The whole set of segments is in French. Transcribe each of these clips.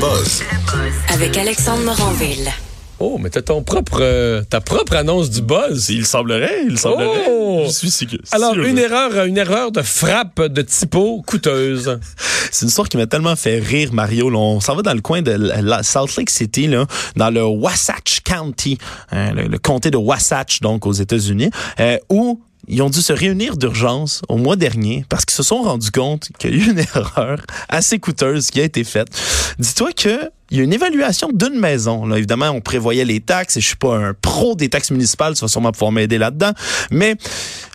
Buzz Avec Alexandre Moranville. Oh, mais t'as ton propre, euh, ta propre annonce du buzz. Il semblerait, il semblerait. Oh! Je suis sûr. Alors, sûr. une erreur, une erreur de frappe de typo coûteuse. C'est une histoire qui m'a tellement fait rire, Mario. Là, on s'en va dans le coin de la- Salt Lake City, là, dans le Wasatch County, hein, le, le comté de Wasatch, donc aux États-Unis, euh, où ils ont dû se réunir d'urgence au mois dernier parce qu'ils se sont rendus compte qu'il y a eu une erreur assez coûteuse qui a été faite. Dis-toi que il y a une évaluation d'une maison. Là, évidemment, on prévoyait les taxes et je suis pas un pro des taxes municipales, tu vas sûrement pouvoir m'aider là-dedans, mais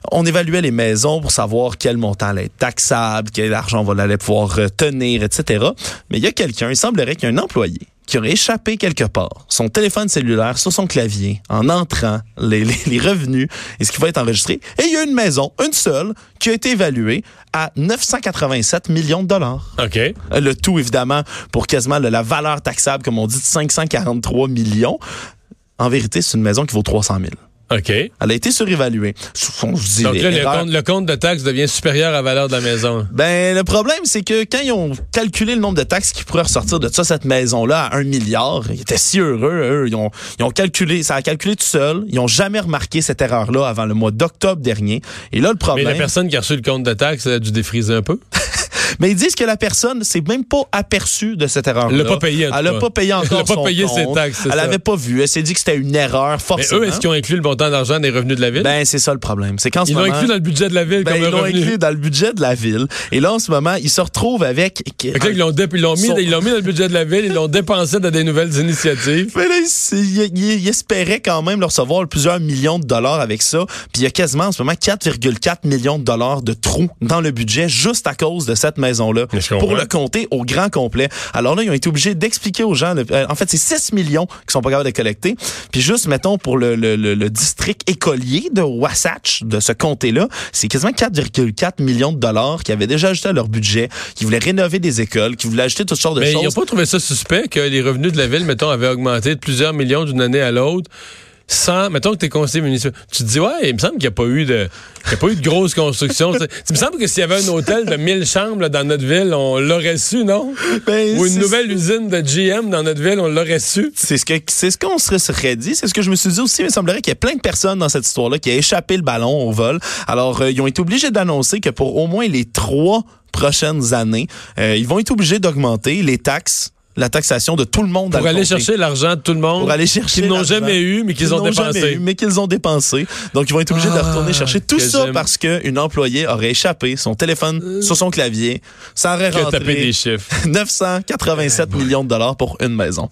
on évaluait les maisons pour savoir quel montant allait être taxable, quel argent on allait pouvoir tenir, etc. Mais il y a quelqu'un, il semblerait qu'il y a un employé qui aurait échappé quelque part son téléphone cellulaire sur son clavier en entrant les, les, les revenus et ce qui va être enregistré. Et il y a une maison, une seule, qui a été évaluée à 987 millions de dollars. OK. Le tout, évidemment, pour quasiment la valeur taxable, comme on dit, de 543 millions. En vérité, c'est une maison qui vaut 300 000. OK. Elle a été surévaluée. On se dit Donc là, le compte, le compte de taxe devient supérieur à la valeur de la maison. Ben, le problème, c'est que quand ils ont calculé le nombre de taxes qui pourraient ressortir de ça, cette maison-là, à un milliard, ils étaient si heureux, eux. Ils ont, ils ont calculé, ça a calculé tout seul. Ils ont jamais remarqué cette erreur-là avant le mois d'octobre dernier. Et là, le Mais problème. la personne qui a reçu le compte de taxe elle a dû défriser un peu. Mais ils disent que la personne s'est même pas aperçue de cette erreur-là. Elle l'a pas payé, Elle a cas. pas payé encore Elle a pas son payé ses taxes, Elle ça. avait pas vu. Elle s'est dit que c'était une erreur, Mais forcément. eux, est-ce qu'ils ont inclus le montant d'argent des revenus de la ville? Ben, c'est ça le problème. C'est qu'en ce ils l'ont inclus dans le budget de la ville Ben, comme ils l'ont inclus dans le budget de la ville. Et là, en ce moment, ils se retrouvent avec... Là, ils l'ont dé- ils mis, Son- ils mis dans le budget de la ville, ils l'ont dépensé dans des nouvelles initiatives. Mais là, il, il- il- il espérait quand même le recevoir plusieurs millions de dollars avec ça. Puis il y a quasiment en ce moment 4,4 millions de dollars de trous dans le budget juste à cause de cette maison-là. Pour le compter au grand complet. Alors là, ils ont été obligés d'expliquer aux gens. le- euh, en fait, c'est 6 millions qui sont pas capables de collecter. Puis juste, mettons, pour le, le- le- le district écolier de Wasatch, de ce comté-là, c'est quasiment 4,4 millions de dollars qui avaient déjà ajouté à leur budget, qui voulaient rénover des écoles, qui voulaient ajouter toutes sortes de Mais ils choses. n'ont pas trouvé ça suspect que les revenus de la ville, mettons, avaient augmenté de plusieurs millions d'une année à l'autre. Sans, mettons que t'es conseiller municipal. Tu te dis, ouais, il me semble qu'il n'y a pas eu de, qu'il y a pas eu de grosse construction. Tu- il me semble que s'il y avait un hôtel de 1000 chambres là, dans notre ville, on l'aurait su, non? Ben, Ou une nouvelle usine de GM dans notre ville, on l'aurait su? C'est ce que c'est ce qu'on se serait dit, c'est ce que je me suis dit aussi, il semblerait qu'il y a plein de personnes dans cette histoire-là qui a échappé le ballon au vol. Alors euh, ils ont été obligés d'annoncer que pour au moins les trois prochaines années, euh, ils vont être obligés d'augmenter les taxes, la taxation de tout le monde Pour le aller chercher l'argent de tout le monde. pour aller chercher Qu'ils n'ont jamais eu, mais qu'ils ont n'ont jamais dépensé. eu, mais qu'ils ont dépensé. Donc ils vont être obligés de Ah, retourner chercher tout que ça parce qu'une employée aurait échappé son téléphone sur son clavier. Ça aurait rentré des chiffres. 987 millions de dollars pour une maison.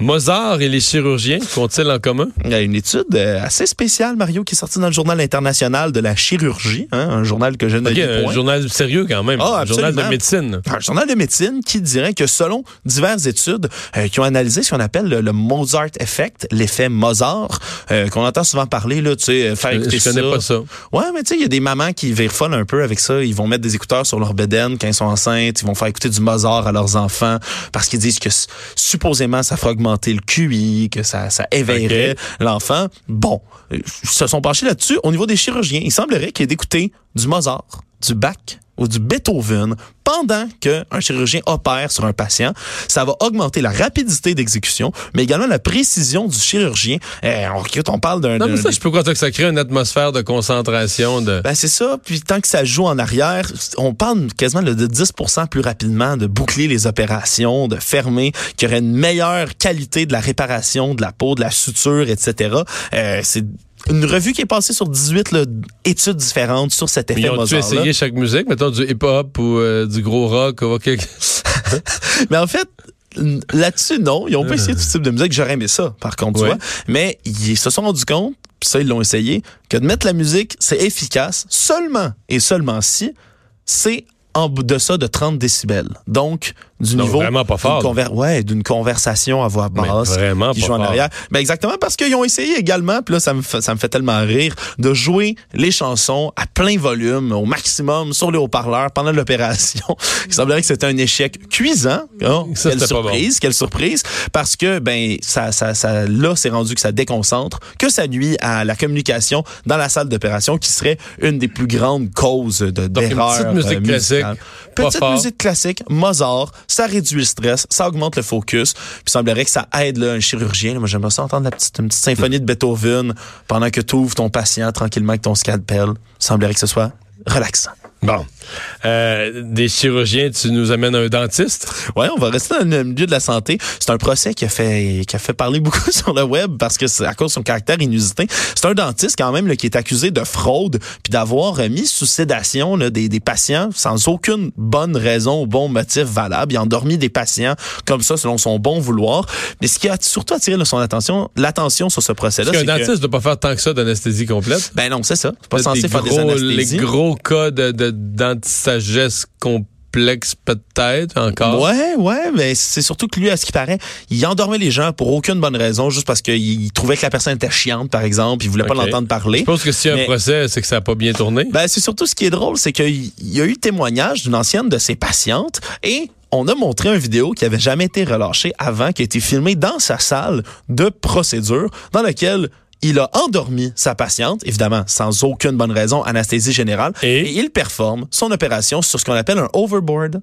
Mozart et les chirurgiens qu'ont-ils en commun? Il y a une étude euh, assez spéciale, Mario, qui est sortie dans le journal international de la chirurgie, hein, un journal que je ne Ok, lis un journal sérieux quand même. Ah, un journal de médecine. Un journal de médecine qui dirait que selon diverses études euh, qui ont analysé ce qu'on appelle le, le Mozart Effect, l'effet Mozart, euh, qu'on entend souvent parler, là, tu sais, faire Je, écouter je connais ça. pas ça. Ouais, mais tu sais, il y a des mamans qui virent folle un peu avec ça. Ils vont mettre des écouteurs sur leur bedaine quand ils sont enceintes. Ils vont faire écouter du Mozart à leurs enfants parce qu'ils disent que supposément ça fera augmenter le QI, que ça, ça éveillerait l'enfant. Bon, euh, ils se sont penchés là-dessus. Au niveau des chirurgiens, il semblerait qu'il y ait d'écouter du Mozart, du Bach ou du Beethoven pendant qu'un chirurgien opère sur un patient. Ça va augmenter la rapidité d'exécution, mais également la précision du chirurgien. Eh, on, on parle d'un... Non, mais ça, je peux croire que ça crée une atmosphère de concentration. De... ben c'est ça. Puis tant que ça joue en arrière, on parle quasiment de 10% plus rapidement de boucler les opérations, de fermer, qu'il y aurait une meilleure qualité de la réparation de la peau, de la suture, etc. Euh, c'est une revue qui est passée sur 18 là, études différentes sur cet effet Ils Mozart. essayé chaque musique? Mettons du hip-hop ou euh, du gros rock ou. Mais en fait, là-dessus, non. Ils ont pas essayé tout type de musique. J'aurais aimé ça, par contre, tu vois. Mais ils se sont rendus compte, puis ça, ils l'ont essayé, que de mettre la musique, c'est efficace seulement et seulement si c'est en deçà de 30 décibels. Donc, du Donc, niveau vraiment pas d'une fort, conver- ouais, d'une conversation à voix Mais basse vraiment qui pas joue en arrière. Ben exactement parce qu'ils ont essayé également, puis là ça me fait, ça me fait tellement rire de jouer les chansons à plein volume, au maximum sur les haut-parleurs pendant l'opération. Il semblerait que c'était un échec cuisant. Oh, Ça, quelle surprise, quelle surprise parce que ben ça ça ça là c'est rendu que ça déconcentre, que ça nuit à la communication dans la salle d'opération qui serait une des plus grandes causes de musique euh, classique, Petite fort. musique classique, Mozart, ça réduit le stress, ça augmente le focus, puis il semblerait que ça aide là, un chirurgien. là. moi, j'aimerais ça entendre la petite, une petite symphonie de Beethoven pendant que tu ouvres ton patient tranquillement avec ton scalpel. Il semblerait que ce soit relaxant. Bon. Euh, des chirurgiens, tu nous amènes un dentiste? Ouais, on va rester dans le milieu de la santé. C'est un procès qui a fait qui a fait parler beaucoup sur le web parce que c'est à cause de son caractère inusité. C'est un dentiste quand même là, qui est accusé de fraude puis d'avoir euh, mis sous sédation là, des, des patients sans aucune bonne raison ou bon motif valable. Il a endormi des patients comme ça selon son bon vouloir. Mais ce qui a surtout attiré là, son attention, l'attention sur ce procès-là, c'est qu'un que dentiste ne doit pas faire tant que ça d'anesthésie complète. ben non, c'est ça. C'est pas censé faire des anesthésies. Les gros cas de, de d'antisagesse complexe peut-être encore? Ouais, ouais, mais c'est surtout que lui, à ce qui paraît, il endormait les gens pour aucune bonne raison, juste parce qu'il il trouvait que la personne était chiante, par exemple, il voulait pas l'entendre parler. Je pense que s'il y a un procès, c'est que ça n'a pas bien tourné. Ben, c'est surtout ce qui est drôle, c'est qu'il y a eu témoignage d'une ancienne de ses patientes et on a montré une vidéo qui avait jamais été relâchée avant, qui a été filmée dans sa salle de procédure, dans laquelle il a endormi sa patiente, évidemment sans aucune bonne raison, anesthésie générale, Et? et il performe son opération sur ce qu'on appelle un overboard.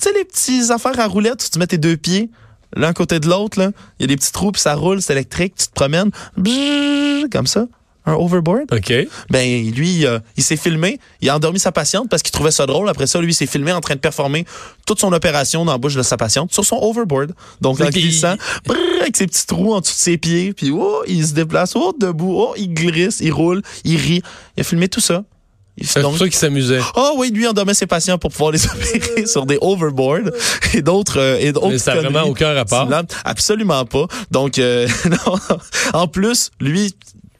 Tu sais, les petites affaires à roulettes où tu mets tes deux pieds l'un côté de l'autre. Il y a des petits trous, puis ça roule, c'est électrique, tu te promènes, bzzz, comme ça. Un overboard? OK. Ben, lui, euh, il s'est filmé, il a endormi sa patiente parce qu'il trouvait ça drôle. Après ça, lui, il s'est filmé en train de performer toute son opération dans la bouche de sa patiente sur son overboard. Donc, en glissant, brrr, avec ses petits trous en dessous de ses pieds, puis oh, il se déplace, oh, debout, oh, il glisse, il roule, il rit. Il a filmé tout ça. Il- C'est pour ça qu'il s'amusait. ah oui, lui endormait ses patients pour pouvoir les opérer sur des overboards et d'autres euh, et d'autres Mais ça n'a vraiment aucun rapport. Absolument pas. Donc euh, non. en plus, lui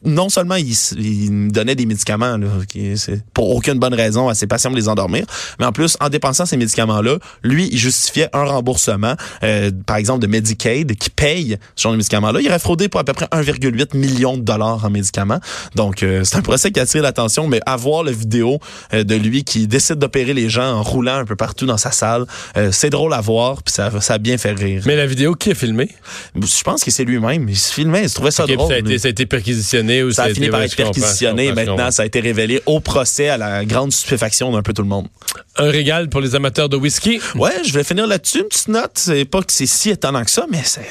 non seulement il, donnait des médicaments là, qui- c'est pour aucune bonne raison à ses patients de les endormir, mais en plus en dépensant ces médicaments-là, lui il justifiait un remboursement, euh, par exemple de Medicaid qui paye ce genre de médicaments-là. Il aurait fraudé pour à peu près 1,8 million de dollars en médicaments. Donc euh, c'est un procès qui attire l'attention, mais avoir la vidéo euh, de lui qui décide d'opérer les gens en roulant un peu partout dans sa salle, euh, c'est drôle à voir, puis ça, ça a bien fait rire. Mais la vidéo, qui a filmé? Je pense que c'est lui-même. Il se filmait, il se trouvait ça drôle. ça, a été, ça a été perquisitionné ou Ça a fini par être perquisitionné. Maintenant, ça a été révélé au procès à la grande stupéfaction d'un peu tout le monde. Un régal pour les amateurs de whisky. Ouais, je vais finir là-dessus. Une petite note. C'est pas que c'est si étonnant que ça, mais c'est-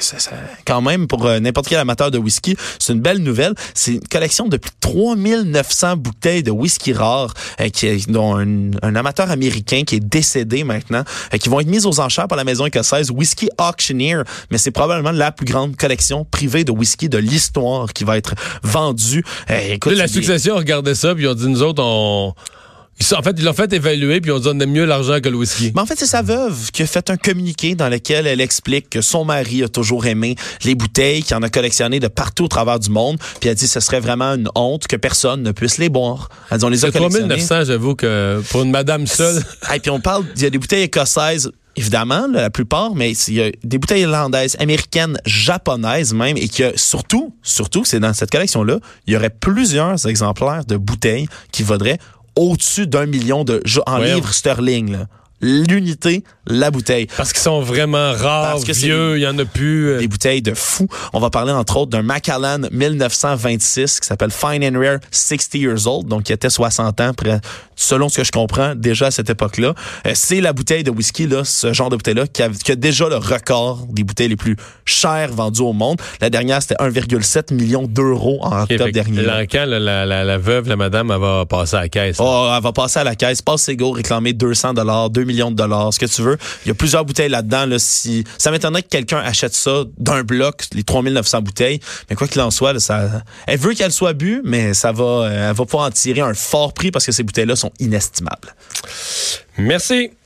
quand même pour euh, n'importe quel amateur de whisky, c'est une belle nouvelle. C'est une collection de plus de 3900 bouteilles de whisky rare euh, qui est- dont un, un amateur américain qui est décédé maintenant, euh, qui vont être mises aux enchères par la maison écossaise Whisky Auctioneer. Mais c'est probablement la plus grande collection privée de whisky de l'histoire qui va être vendue. Écoute, Là, la succession regardait ça, puis ils ont dit, nous autres, on... En fait, ils l'ont fait évaluer, puis ont dit, on aime mieux l'argent que le whisky. Mais en fait, c'est sa veuve qui a fait un communiqué dans lequel elle explique que son mari a toujours aimé les bouteilles, qu'il en a collectionné de partout au travers du monde. Puis elle dit que ce serait vraiment une honte que personne ne puisse les boire. Elle dit on les a C'est collectionnés. 3900, j'avoue que pour une madame seule. Et puis on parle, il y a des bouteilles écossaises. Évidemment, là, la plupart, mais il y a des bouteilles irlandaises, américaines, japonaises même, et que surtout, surtout, c'est dans cette collection-là, il y aurait plusieurs exemplaires de bouteilles qui vaudraient au-dessus d'un million de en livres sterling. là. L'unité, la bouteille. Parce qu'ils sont vraiment rares, Parce que vieux, il y en a plus. euh, des bouteilles de fou. On va parler entre autres d'un Macallan 1926 qui s'appelle Fine and Rare 60 Years Old, donc qui était 60 ans, près, selon ce que je comprends, déjà à cette époque-là. Euh, c'est la bouteille de whisky, là, ce genre de bouteille-là, qui a, qui a déjà le record des bouteilles les plus chères vendues au monde. La dernière, c'était 1,7 million d'euros en ok, octobre dernier. L'encan, là, la, la, la veuve, la madame, elle va passer à la caisse. Oh, elle va passer à la caisse, passe ses go, réclamer 200 dollars, 2 millions de dollars, ce que tu veux. Il y a plusieurs bouteilles là-dedans. Là, si ça m'étonnerait que quelqu'un achète ça d'un bloc, les 3900 bouteilles. Mais quoi qu'il en soit, ça, elle veut qu'elle soit bue, mais ça va, euh, elle va pouvoir en tirer un fort prix parce que ces bouteilles-là sont inestimables. Merci.